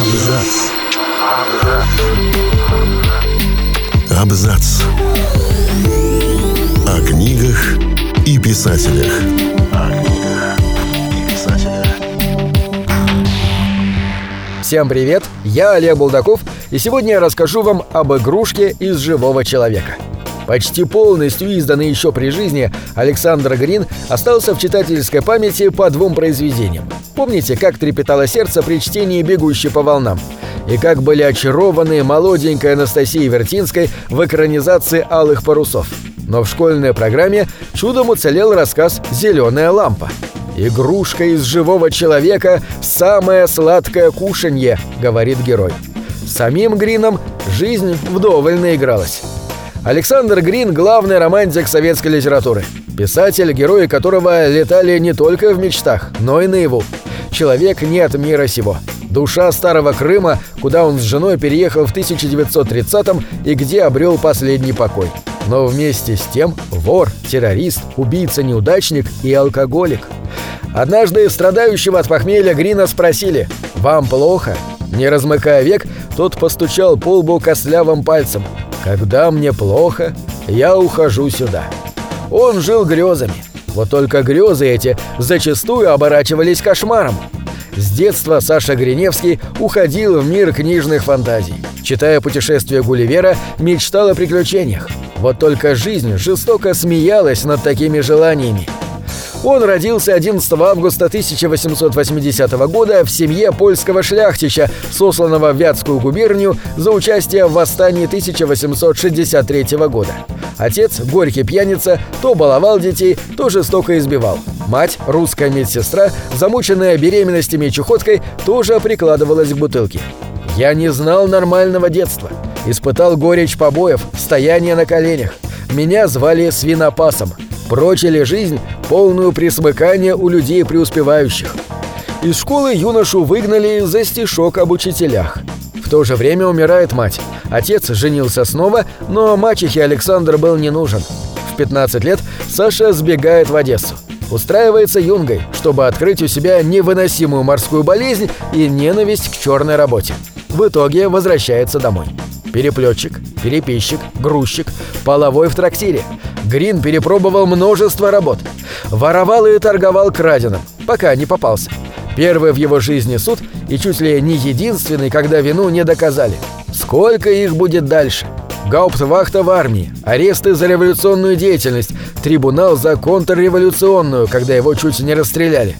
Абзац. Абзац. О книгах и писателях. Всем привет, я Олег Булдаков, и сегодня я расскажу вам об игрушке из живого человека. Почти полностью изданный еще при жизни, Александр Грин остался в читательской памяти по двум произведениям. Помните, как трепетало сердце при чтении «Бегущей по волнам»? И как были очарованы молоденькой Анастасией Вертинской в экранизации «Алых парусов». Но в школьной программе чудом уцелел рассказ «Зеленая лампа». «Игрушка из живого человека – самое сладкое кушанье», – говорит герой. Самим Грином жизнь вдоволь наигралась. Александр Грин – главный романтик советской литературы. Писатель, герои которого летали не только в мечтах, но и наяву. Человек не от мира сего. Душа старого Крыма, куда он с женой переехал в 1930-м и где обрел последний покой. Но вместе с тем вор, террорист, убийца-неудачник и алкоголик. Однажды страдающего от похмелья Грина спросили «Вам плохо?» Не размыкая век, тот постучал по лбу костлявым пальцем. «Когда мне плохо, я ухожу сюда». Он жил грезами. Вот только грезы эти зачастую оборачивались кошмаром. С детства Саша Гриневский уходил в мир книжных фантазий. Читая «Путешествие Гулливера», мечтал о приключениях. Вот только жизнь жестоко смеялась над такими желаниями. Он родился 11 августа 1880 года в семье польского шляхтича, сосланного в Вятскую губернию за участие в восстании 1863 года. Отец, горький пьяница, то баловал детей, то жестоко избивал. Мать, русская медсестра, замученная беременностями и чухоткой, тоже прикладывалась к бутылке. Я не знал нормального детства. Испытал горечь побоев, стояние на коленях. Меня звали свинопасом. Прочили жизнь, полную присмыкания у людей преуспевающих. Из школы юношу выгнали за стишок об учителях. В то же время умирает мать. Отец женился снова, но мачехе Александр был не нужен. В 15 лет Саша сбегает в Одессу. Устраивается юнгой, чтобы открыть у себя невыносимую морскую болезнь и ненависть к черной работе. В итоге возвращается домой. Переплетчик, переписчик, грузчик, половой в трактире. Грин перепробовал множество работ. Воровал и торговал краденым, пока не попался. Первый в его жизни суд и чуть ли не единственный, когда вину не доказали. Сколько их будет дальше? Гауптвахта в армии, аресты за революционную деятельность, трибунал за контрреволюционную, когда его чуть не расстреляли.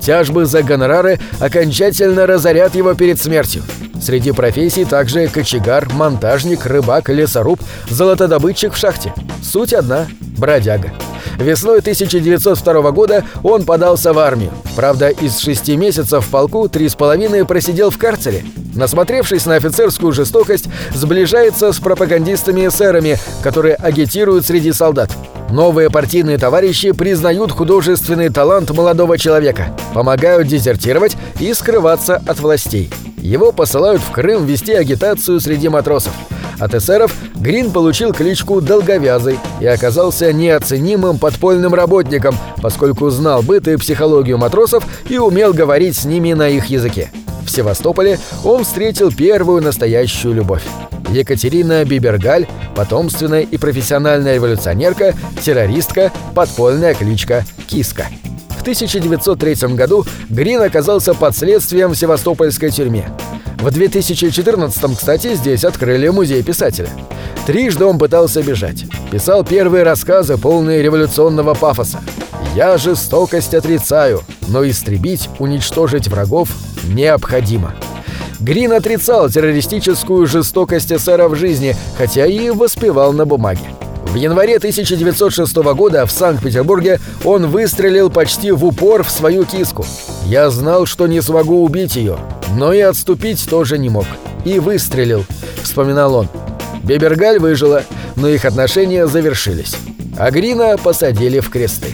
Тяжбы за гонорары окончательно разорят его перед смертью. Среди профессий также кочегар, монтажник, рыбак, лесоруб, золотодобытчик в шахте. Суть одна – бродяга. Весной 1902 года он подался в армию. Правда, из шести месяцев в полку три с половиной просидел в карцере. Насмотревшись на офицерскую жестокость, сближается с пропагандистами-эсерами, которые агитируют среди солдат. Новые партийные товарищи признают художественный талант молодого человека, помогают дезертировать и скрываться от властей. Его посылают в Крым вести агитацию среди матросов. От эсеров Грин получил кличку «Долговязый» и оказался неоценимым подпольным работником, поскольку знал быт и психологию матросов и умел говорить с ними на их языке. В Севастополе он встретил первую настоящую любовь. Екатерина Бибергаль, потомственная и профессиональная революционерка, террористка, подпольная кличка Киска. В 1903 году Грин оказался под следствием в севастопольской тюрьме. В 2014 кстати, здесь открыли музей писателя. Трижды он пытался бежать. Писал первые рассказы, полные революционного пафоса. «Я жестокость отрицаю, но истребить, уничтожить врагов необходимо». Грин отрицал террористическую жестокость эсера в жизни, хотя и воспевал на бумаге. В январе 1906 года в Санкт-Петербурге он выстрелил почти в упор в свою киску. «Я знал, что не смогу убить ее, но и отступить тоже не мог. И выстрелил», — вспоминал он. Бебергаль выжила, но их отношения завершились. А Грина посадили в кресты.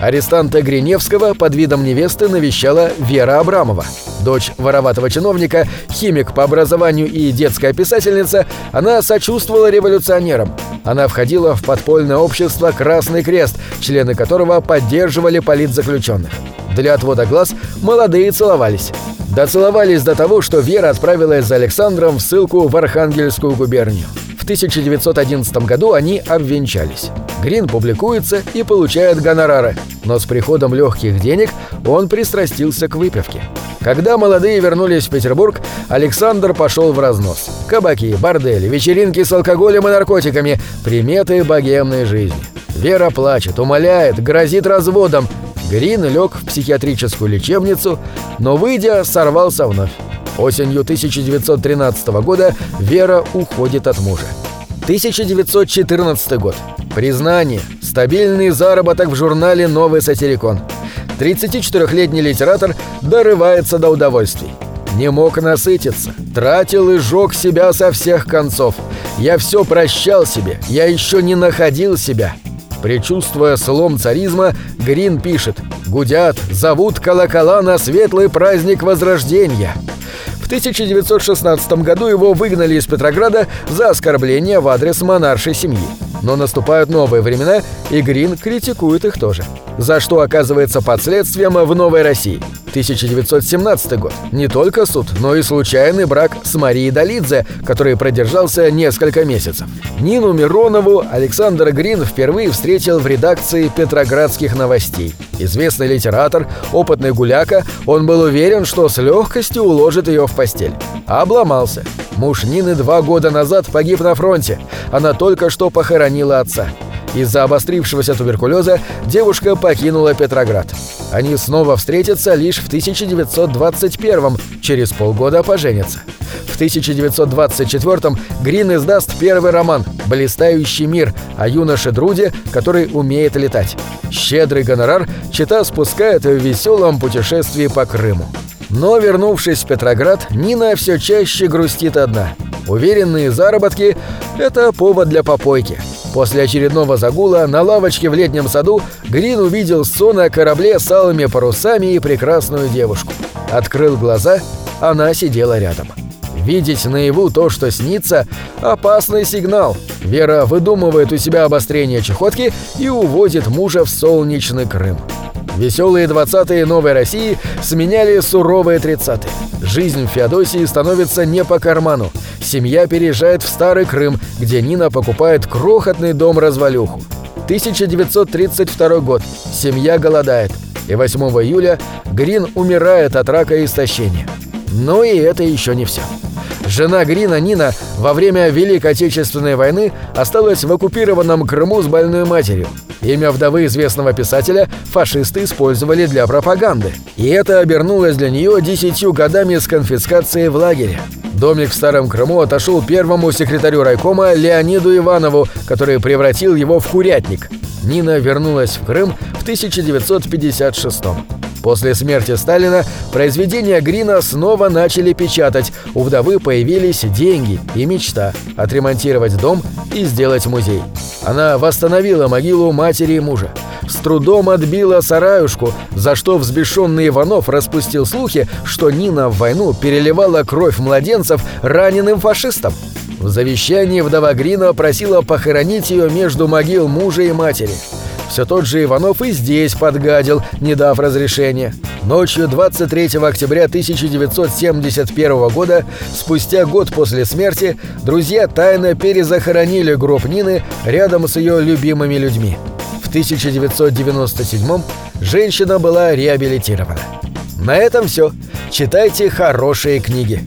Арестанта Гриневского под видом невесты навещала Вера Абрамова. Дочь вороватого чиновника, химик по образованию и детская писательница, она сочувствовала революционерам. Она входила в подпольное общество «Красный крест», члены которого поддерживали политзаключенных. Для отвода глаз молодые целовались. Доцеловались до того, что Вера отправилась за Александром в ссылку в Архангельскую губернию. В 1911 году они обвенчались. Грин публикуется и получает гонорары, но с приходом легких денег он пристрастился к выпивке. Когда молодые вернулись в Петербург, Александр пошел в разнос. Кабаки, бордели, вечеринки с алкоголем и наркотиками, приметы богемной жизни. Вера плачет, умоляет, грозит разводом. Грин лег в психиатрическую лечебницу, но, выйдя, сорвался вновь. Осенью 1913 года Вера уходит от мужа. 1914 год. Признание. Стабильный заработок в журнале «Новый сатирикон». 34-летний литератор дорывается до удовольствий. Не мог насытиться, тратил и жег себя со всех концов. Я все прощал себе, я еще не находил себя. Причувствуя слом царизма, Грин пишет «Гудят, зовут колокола на светлый праздник Возрождения». В 1916 году его выгнали из Петрограда за оскорбление в адрес монаршей семьи. Но наступают новые времена, и Грин критикует их тоже. За что оказывается под следствием в Новой России. 1917 год. Не только суд, но и случайный брак с Марией Долидзе, который продержался несколько месяцев. Нину Миронову Александр Грин впервые встретил в редакции «Петроградских новостей». Известный литератор, опытный гуляка, он был уверен, что с легкостью уложит ее в постель. Обломался. Муж Нины два года назад погиб на фронте. Она только что похоронила отца. Из-за обострившегося туберкулеза девушка покинула Петроград. Они снова встретятся лишь в 1921 через полгода поженятся. В 1924 Грин издаст первый роман «Блистающий мир» о юноше Друде, который умеет летать. Щедрый гонорар чита спускает в веселом путешествии по Крыму. Но, вернувшись в Петроград, Нина все чаще грустит одна. Уверенные заработки – это повод для попойки. После очередного загула на лавочке в летнем саду Грин увидел сон о корабле с алыми парусами и прекрасную девушку. Открыл глаза, она сидела рядом. Видеть наяву то, что снится – опасный сигнал. Вера выдумывает у себя обострение чехотки и уводит мужа в солнечный Крым. Веселые 20-е Новой России сменяли суровые 30-е. Жизнь в Феодосии становится не по карману. Семья переезжает в Старый Крым, где Нина покупает крохотный дом-развалюху. 1932 год. Семья голодает. И 8 июля Грин умирает от рака и истощения. Но и это еще не все. Жена Грина Нина во время Великой Отечественной войны осталась в оккупированном Крыму с больной матерью. Имя вдовы известного писателя фашисты использовали для пропаганды. И это обернулось для нее десятью годами с конфискацией в лагере. Домик в Старом Крыму отошел первому секретарю райкома Леониду Иванову, который превратил его в курятник. Нина вернулась в Крым в 1956 -м. После смерти Сталина произведения Грина снова начали печатать. У вдовы появились деньги и мечта – отремонтировать дом и сделать музей. Она восстановила могилу матери и мужа. С трудом отбила сараюшку, за что взбешенный Иванов распустил слухи, что Нина в войну переливала кровь младенцев раненым фашистам. В завещании вдова Грина просила похоронить ее между могил мужа и матери – все тот же Иванов и здесь подгадил, не дав разрешения. Ночью 23 октября 1971 года, спустя год после смерти, друзья тайно перезахоронили гроб Нины рядом с ее любимыми людьми. В 1997 женщина была реабилитирована. На этом все. Читайте хорошие книги.